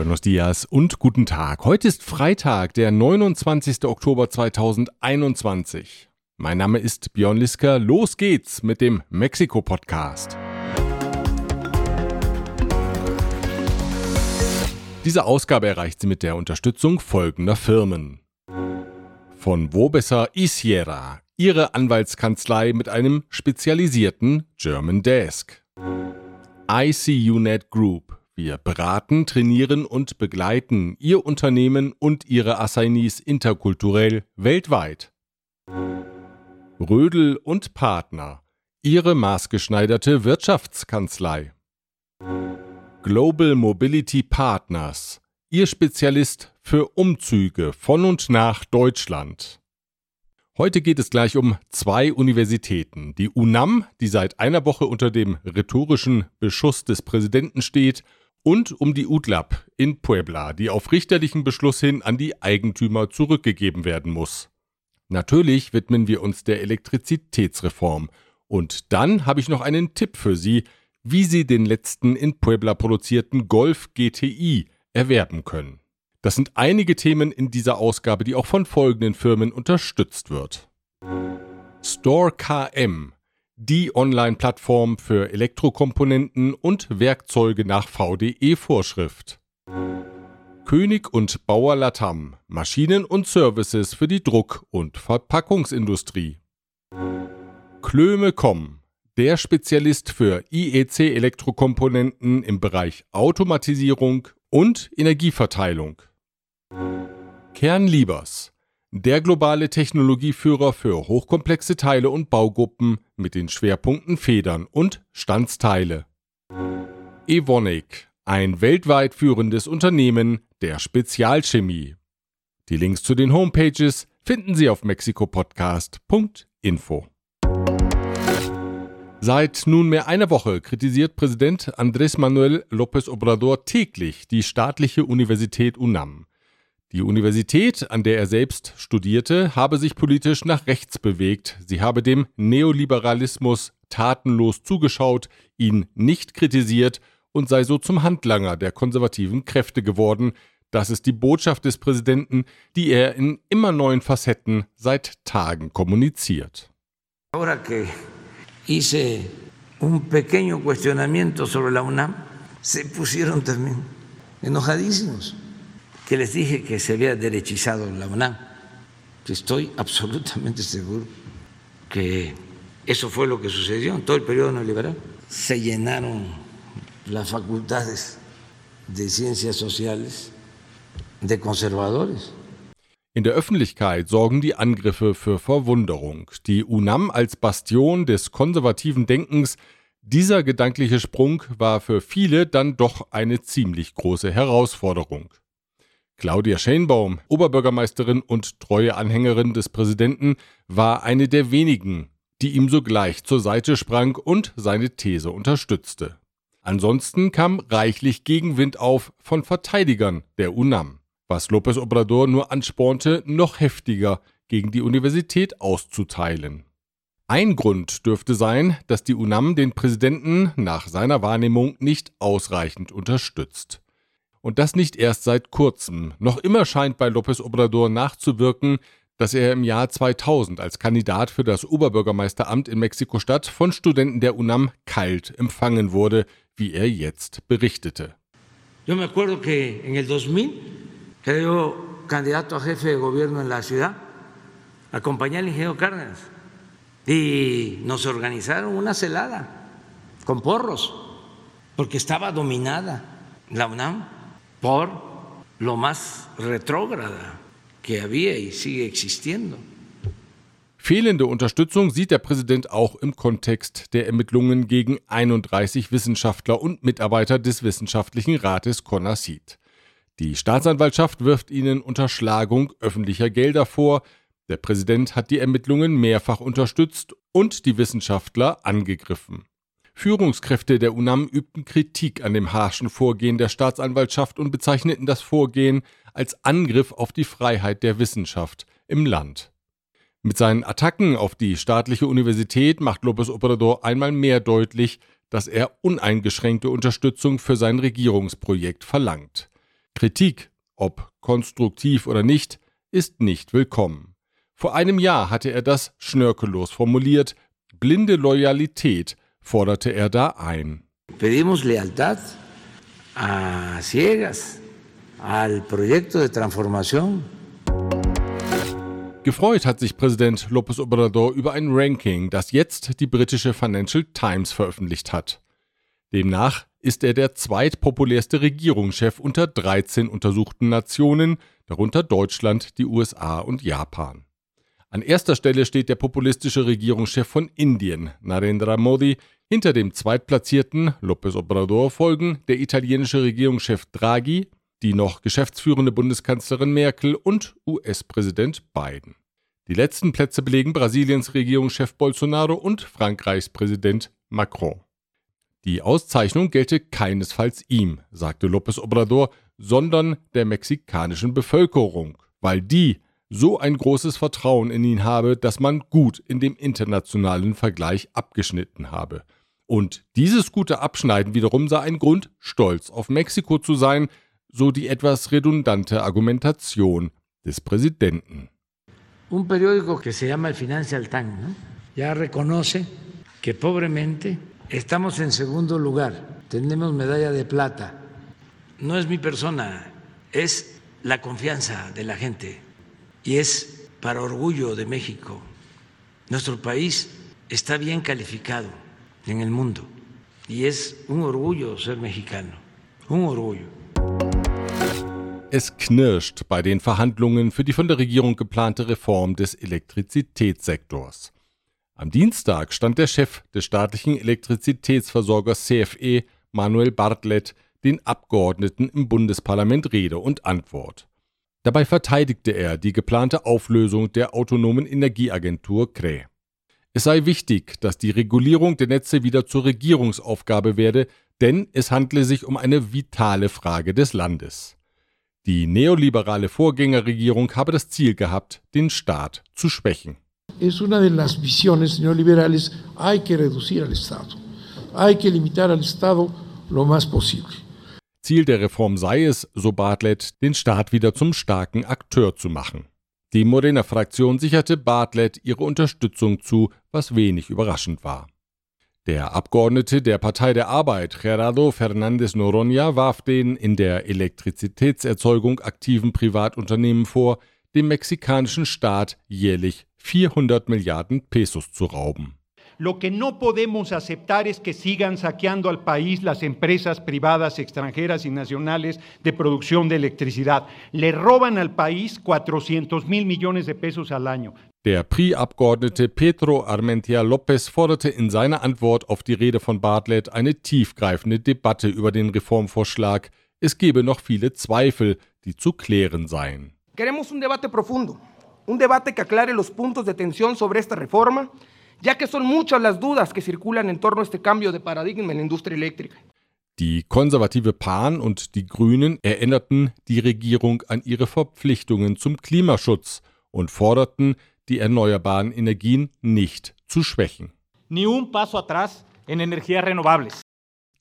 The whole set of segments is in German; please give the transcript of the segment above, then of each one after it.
Buenos dias und guten Tag. Heute ist Freitag, der 29. Oktober 2021. Mein Name ist Björn Liska. Los geht's mit dem Mexiko-Podcast. Diese Ausgabe erreicht sie mit der Unterstützung folgender Firmen. Von Wobesser Isiera, ihre Anwaltskanzlei mit einem spezialisierten German Desk. ICUNet Group. Wir beraten, trainieren und begleiten Ihr Unternehmen und Ihre Assignees interkulturell weltweit. Rödel und Partner. Ihre maßgeschneiderte Wirtschaftskanzlei. Global Mobility Partners, Ihr Spezialist für Umzüge von und nach Deutschland. Heute geht es gleich um zwei Universitäten. Die UNAM, die seit einer Woche unter dem rhetorischen Beschuss des Präsidenten steht, und um die UTLAB in Puebla, die auf richterlichen Beschluss hin an die Eigentümer zurückgegeben werden muss. Natürlich widmen wir uns der Elektrizitätsreform. Und dann habe ich noch einen Tipp für Sie, wie Sie den letzten in Puebla produzierten Golf GTI erwerben können. Das sind einige Themen in dieser Ausgabe, die auch von folgenden Firmen unterstützt wird. Store KM, die Online-Plattform für Elektrokomponenten und Werkzeuge nach VDE-Vorschrift. König und Bauer Latam, Maschinen und Services für die Druck- und Verpackungsindustrie. Klöme.com, der Spezialist für IEC-Elektrokomponenten im Bereich Automatisierung und Energieverteilung. Kernliebers, der globale Technologieführer für hochkomplexe Teile und Baugruppen mit den Schwerpunkten Federn und Standsteile. Evonik, ein weltweit führendes Unternehmen der Spezialchemie. Die Links zu den Homepages finden Sie auf mexikopodcast.info. Seit nunmehr einer Woche kritisiert Präsident Andrés Manuel López Obrador täglich die staatliche Universität UNAM. Die Universität, an der er selbst studierte, habe sich politisch nach rechts bewegt, sie habe dem Neoliberalismus tatenlos zugeschaut, ihn nicht kritisiert und sei so zum Handlanger der konservativen Kräfte geworden. Das ist die Botschaft des Präsidenten, die er in immer neuen Facetten seit Tagen kommuniziert. Ahora que hice un pequeño cuestionamiento sobre la UNAM, se pusieron también enojadísimos, que les dije que se había derechizado la UNAM. Estoy absolutamente seguro que eso fue lo que sucedió en todo el periodo neoliberal. Se llenaron las facultades de ciencias sociales de conservadores. In der Öffentlichkeit sorgen die Angriffe für Verwunderung. Die UNAM als Bastion des konservativen Denkens, dieser gedankliche Sprung war für viele dann doch eine ziemlich große Herausforderung. Claudia Schenbaum, Oberbürgermeisterin und treue Anhängerin des Präsidenten, war eine der wenigen, die ihm sogleich zur Seite sprang und seine These unterstützte. Ansonsten kam reichlich Gegenwind auf von Verteidigern der UNAM was López Obrador nur anspornte, noch heftiger gegen die Universität auszuteilen. Ein Grund dürfte sein, dass die UNAM den Präsidenten nach seiner Wahrnehmung nicht ausreichend unterstützt. Und das nicht erst seit kurzem. Noch immer scheint bei López Obrador nachzuwirken, dass er im Jahr 2000 als Kandidat für das Oberbürgermeisteramt in Mexiko-Stadt von Studenten der UNAM kalt empfangen wurde, wie er jetzt berichtete. Yo me acuerdo que en el 2000 era yo candidato a jefe de gobierno en la ciudad, acompañé al ingeniero Cárdenas y nos organizaron una celada con porros, porque estaba dominada la UNAM por lo más retrógrada que había y sigue existiendo. Fehlende Unterstützung sieht der Präsident auch im Kontext der Ermittlungen gegen 31 Wissenschaftler und Mitarbeiter des Wissenschaftlichen Rates CONACYT. Die Staatsanwaltschaft wirft ihnen Unterschlagung öffentlicher Gelder vor. Der Präsident hat die Ermittlungen mehrfach unterstützt und die Wissenschaftler angegriffen. Führungskräfte der UNAM übten Kritik an dem harschen Vorgehen der Staatsanwaltschaft und bezeichneten das Vorgehen als Angriff auf die Freiheit der Wissenschaft im Land. Mit seinen Attacken auf die staatliche Universität macht López Obrador einmal mehr deutlich, dass er uneingeschränkte Unterstützung für sein Regierungsprojekt verlangt. Kritik, ob konstruktiv oder nicht, ist nicht willkommen. Vor einem Jahr hatte er das schnörkellos formuliert, blinde Loyalität forderte er da ein. Pedimos lealtad a ciegas al proyecto de transformación. Gefreut hat sich Präsident López Obrador über ein Ranking, das jetzt die britische Financial Times veröffentlicht hat. Demnach ist er der zweitpopulärste Regierungschef unter 13 untersuchten Nationen, darunter Deutschland, die USA und Japan. An erster Stelle steht der populistische Regierungschef von Indien, Narendra Modi, hinter dem zweitplatzierten López Obrador folgen der italienische Regierungschef Draghi, die noch geschäftsführende Bundeskanzlerin Merkel und US-Präsident Biden. Die letzten Plätze belegen Brasiliens Regierungschef Bolsonaro und Frankreichs Präsident Macron. Die Auszeichnung gelte keinesfalls ihm, sagte López Obrador, sondern der mexikanischen Bevölkerung, weil die so ein großes Vertrauen in ihn habe, dass man gut in dem internationalen Vergleich abgeschnitten habe. Und dieses gute Abschneiden wiederum sei ein Grund, stolz auf Mexiko zu sein, so die etwas redundante Argumentation des Präsidenten. Un periódico que se llama el Financial Times ¿no? ya reconoce que pobremente estamos en segundo lugar, tenemos medalla de plata. No es mi persona, es la confianza de la gente y es para orgullo de México. Nuestro país está bien calificado en el mundo. Y es un orgullo ser mexicano, un orgullo. Es knirscht bei den Verhandlungen für die von der Regierung geplante Reform des Elektrizitätssektors. Am Dienstag stand der Chef des staatlichen Elektrizitätsversorgers CFE, Manuel Bartlett, den Abgeordneten im Bundesparlament Rede und Antwort. Dabei verteidigte er die geplante Auflösung der autonomen Energieagentur CRE. Es sei wichtig, dass die Regulierung der Netze wieder zur Regierungsaufgabe werde, denn es handle sich um eine vitale Frage des Landes. Die neoliberale Vorgängerregierung habe das Ziel gehabt, den Staat zu schwächen. Es una de las visiones neoliberales, hay que reducir al Estado. Hay que limitar al Estado lo más posible. Ziel der Reform sei es, so Bartlett, den Staat wieder zum starken Akteur zu machen. Die Morena-Fraktion sicherte Bartlett ihre Unterstützung zu, was wenig überraschend war. Der Abgeordnete der Partei der Arbeit, Gerardo Fernández Noronha, warf den in der Elektrizitätserzeugung aktiven Privatunternehmen vor, dem mexikanischen Staat jährlich 400 Milliarden Pesos zu rauben. Lo que no podemos aceptar es que sigan saqueando al país las empresas privadas extranjeras y nacionales de producción de electricidad. Le roban al país 400 mil millones de pesos al año. Der PRI-Abgeordnete Pedro Armentia López forderte in seiner Antwort auf die Rede von Bartlett eine tiefgreifende Debatte über den Reformvorschlag. Es gebe noch viele Zweifel, die zu klären seien. Queremos un debate profundo, un debate que aclare los puntos de tensión sobre esta reforma ya que son muchas las dudas que circulan en torno a este cambio de paradigma en la industria eléctrica. Die konservative PAN und die Grünen erinnerten die Regierung an ihre Verpflichtungen zum Klimaschutz und forderten, die erneuerbaren Energien nicht zu schwächen. Ni un paso atrás en energías renovables.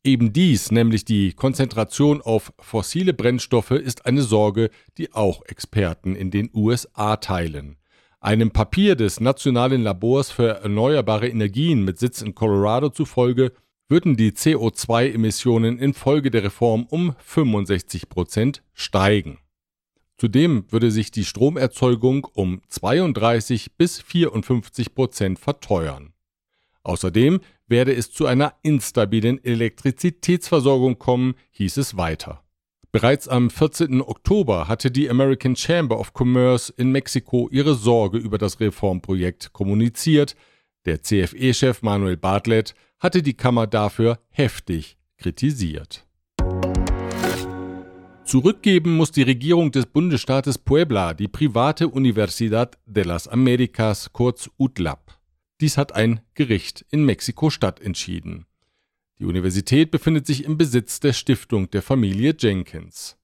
Eben dies, nämlich die Konzentration auf fossile Brennstoffe, ist eine Sorge, die auch Experten in den USA teilen. Einem Papier des Nationalen Labors für erneuerbare Energien mit Sitz in Colorado zufolge würden die CO2-Emissionen infolge der Reform um 65 Prozent steigen. Zudem würde sich die Stromerzeugung um 32 bis 54 Prozent verteuern. Außerdem werde es zu einer instabilen Elektrizitätsversorgung kommen, hieß es weiter. Bereits am 14. Oktober hatte die American Chamber of Commerce in Mexiko ihre Sorge über das Reformprojekt kommuniziert. Der CFE-Chef Manuel Bartlett hatte die Kammer dafür heftig kritisiert. Zurückgeben muss die Regierung des Bundesstaates Puebla die private Universidad de las Americas, kurz UTLAP. Dies hat ein Gericht in Mexiko-Stadt entschieden. Die Universität befindet sich im Besitz der Stiftung der Familie Jenkins.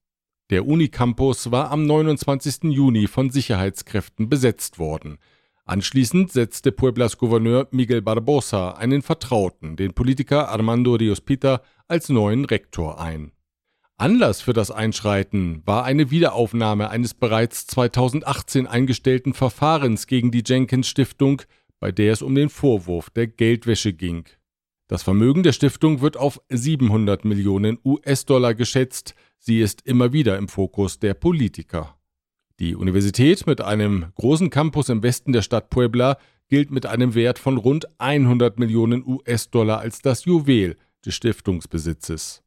Der Unicampus war am 29. Juni von Sicherheitskräften besetzt worden. Anschließend setzte Pueblas Gouverneur Miguel Barbosa einen Vertrauten, den Politiker Armando Rios Pita, als neuen Rektor ein. Anlass für das Einschreiten war eine Wiederaufnahme eines bereits 2018 eingestellten Verfahrens gegen die Jenkins Stiftung, bei der es um den Vorwurf der Geldwäsche ging. Das Vermögen der Stiftung wird auf 700 Millionen US-Dollar geschätzt, sie ist immer wieder im Fokus der Politiker. Die Universität mit einem großen Campus im Westen der Stadt Puebla gilt mit einem Wert von rund 100 Millionen US-Dollar als das Juwel des Stiftungsbesitzes.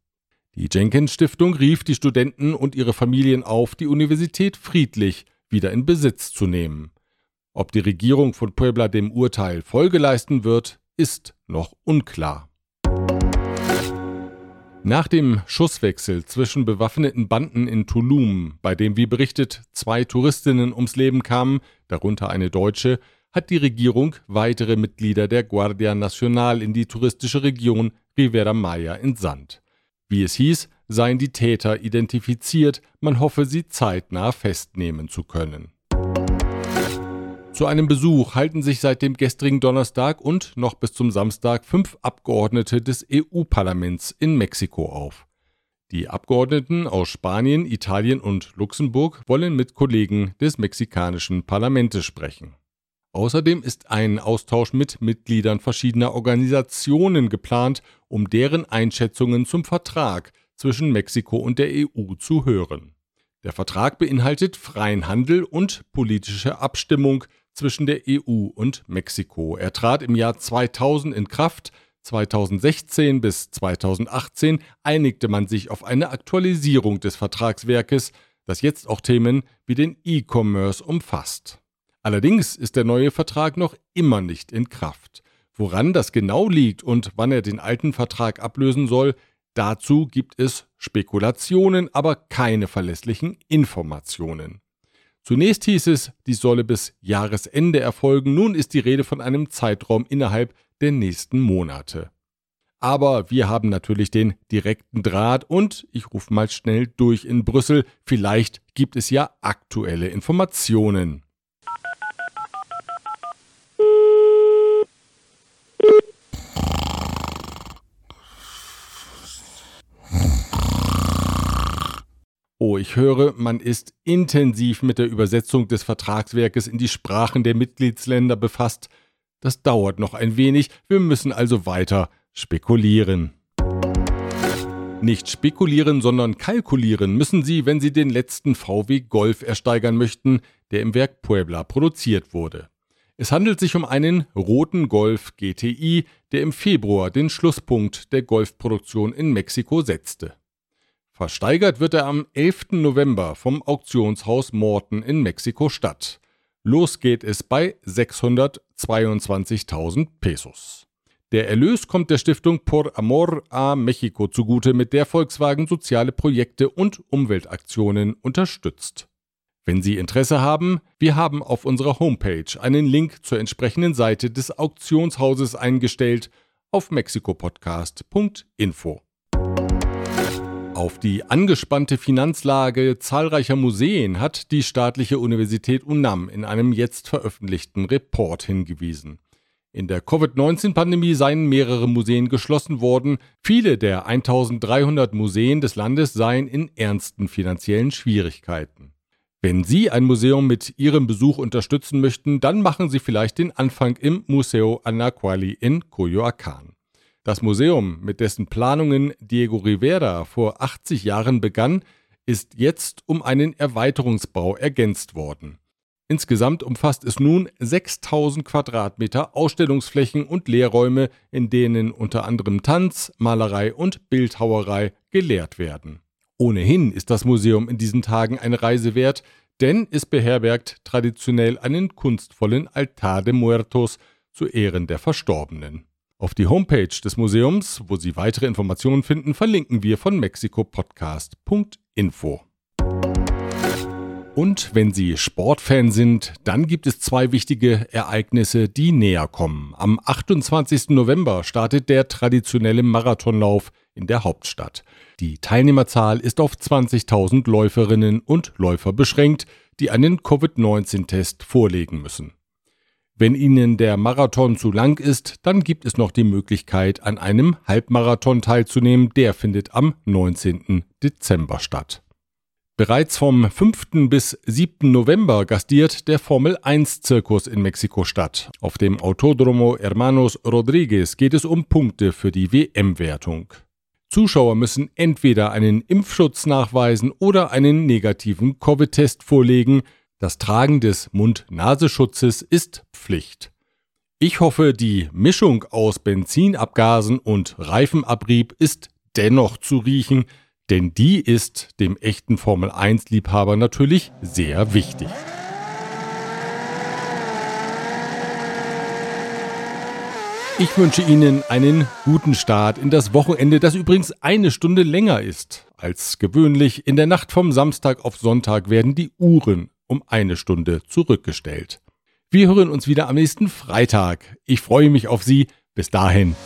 Die Jenkins Stiftung rief die Studenten und ihre Familien auf, die Universität friedlich wieder in Besitz zu nehmen. Ob die Regierung von Puebla dem Urteil Folge leisten wird, ist noch unklar. Nach dem Schusswechsel zwischen bewaffneten Banden in Tulum, bei dem wie berichtet zwei Touristinnen ums Leben kamen, darunter eine Deutsche, hat die Regierung weitere Mitglieder der Guardia Nacional in die touristische Region Rivera Maya entsandt. Wie es hieß, seien die Täter identifiziert, man hoffe, sie zeitnah festnehmen zu können. Zu einem Besuch halten sich seit dem gestrigen Donnerstag und noch bis zum Samstag fünf Abgeordnete des EU-Parlaments in Mexiko auf. Die Abgeordneten aus Spanien, Italien und Luxemburg wollen mit Kollegen des mexikanischen Parlaments sprechen. Außerdem ist ein Austausch mit Mitgliedern verschiedener Organisationen geplant, um deren Einschätzungen zum Vertrag zwischen Mexiko und der EU zu hören. Der Vertrag beinhaltet freien Handel und politische Abstimmung zwischen der EU und Mexiko. Er trat im Jahr 2000 in Kraft. 2016 bis 2018 einigte man sich auf eine Aktualisierung des Vertragswerkes, das jetzt auch Themen wie den E-Commerce umfasst. Allerdings ist der neue Vertrag noch immer nicht in Kraft. Woran das genau liegt und wann er den alten Vertrag ablösen soll, dazu gibt es Spekulationen, aber keine verlässlichen Informationen. Zunächst hieß es, dies solle bis Jahresende erfolgen, nun ist die Rede von einem Zeitraum innerhalb der nächsten Monate. Aber wir haben natürlich den direkten Draht und ich rufe mal schnell durch in Brüssel, vielleicht gibt es ja aktuelle Informationen. Oh, ich höre, man ist intensiv mit der Übersetzung des Vertragswerkes in die Sprachen der Mitgliedsländer befasst. Das dauert noch ein wenig, wir müssen also weiter spekulieren. Nicht spekulieren, sondern kalkulieren müssen Sie, wenn Sie den letzten VW Golf ersteigern möchten, der im Werk Puebla produziert wurde. Es handelt sich um einen roten Golf GTI, der im Februar den Schlusspunkt der Golfproduktion in Mexiko setzte. Versteigert wird er am 11. November vom Auktionshaus Morton in Mexiko-Stadt. Los geht es bei 622.000 Pesos. Der Erlös kommt der Stiftung Por Amor a Mexico zugute, mit der Volkswagen soziale Projekte und Umweltaktionen unterstützt. Wenn Sie Interesse haben, wir haben auf unserer Homepage einen Link zur entsprechenden Seite des Auktionshauses eingestellt auf mexikopodcast.info. Auf die angespannte Finanzlage zahlreicher Museen hat die staatliche Universität UNAM in einem jetzt veröffentlichten Report hingewiesen. In der Covid-19-Pandemie seien mehrere Museen geschlossen worden. Viele der 1300 Museen des Landes seien in ernsten finanziellen Schwierigkeiten. Wenn Sie ein Museum mit Ihrem Besuch unterstützen möchten, dann machen Sie vielleicht den Anfang im Museo Anaquali in Coyoacán. Das Museum, mit dessen Planungen Diego Rivera vor 80 Jahren begann, ist jetzt um einen Erweiterungsbau ergänzt worden. Insgesamt umfasst es nun 6000 Quadratmeter Ausstellungsflächen und Lehrräume, in denen unter anderem Tanz, Malerei und Bildhauerei gelehrt werden. Ohnehin ist das Museum in diesen Tagen eine Reise wert, denn es beherbergt traditionell einen kunstvollen Altar de Muertos zu Ehren der Verstorbenen. Auf die Homepage des Museums, wo Sie weitere Informationen finden, verlinken wir von mexikopodcast.info. Und wenn Sie Sportfan sind, dann gibt es zwei wichtige Ereignisse, die näher kommen. Am 28. November startet der traditionelle Marathonlauf in der Hauptstadt. Die Teilnehmerzahl ist auf 20.000 Läuferinnen und Läufer beschränkt, die einen Covid-19-Test vorlegen müssen. Wenn Ihnen der Marathon zu lang ist, dann gibt es noch die Möglichkeit, an einem Halbmarathon teilzunehmen. Der findet am 19. Dezember statt. Bereits vom 5. bis 7. November gastiert der Formel 1 Zirkus in Mexiko-Stadt. Auf dem Autódromo Hermanos Rodriguez geht es um Punkte für die WM-Wertung. Zuschauer müssen entweder einen Impfschutz nachweisen oder einen negativen Covid-Test vorlegen. Das Tragen des Mund-Nasenschutzes ist Pflicht. Ich hoffe, die Mischung aus Benzinabgasen und Reifenabrieb ist dennoch zu riechen, denn die ist dem echten Formel 1-Liebhaber natürlich sehr wichtig. Ich wünsche Ihnen einen guten Start in das Wochenende, das übrigens eine Stunde länger ist als gewöhnlich. In der Nacht vom Samstag auf Sonntag werden die Uhren um eine Stunde zurückgestellt. Wir hören uns wieder am nächsten Freitag. Ich freue mich auf Sie. Bis dahin.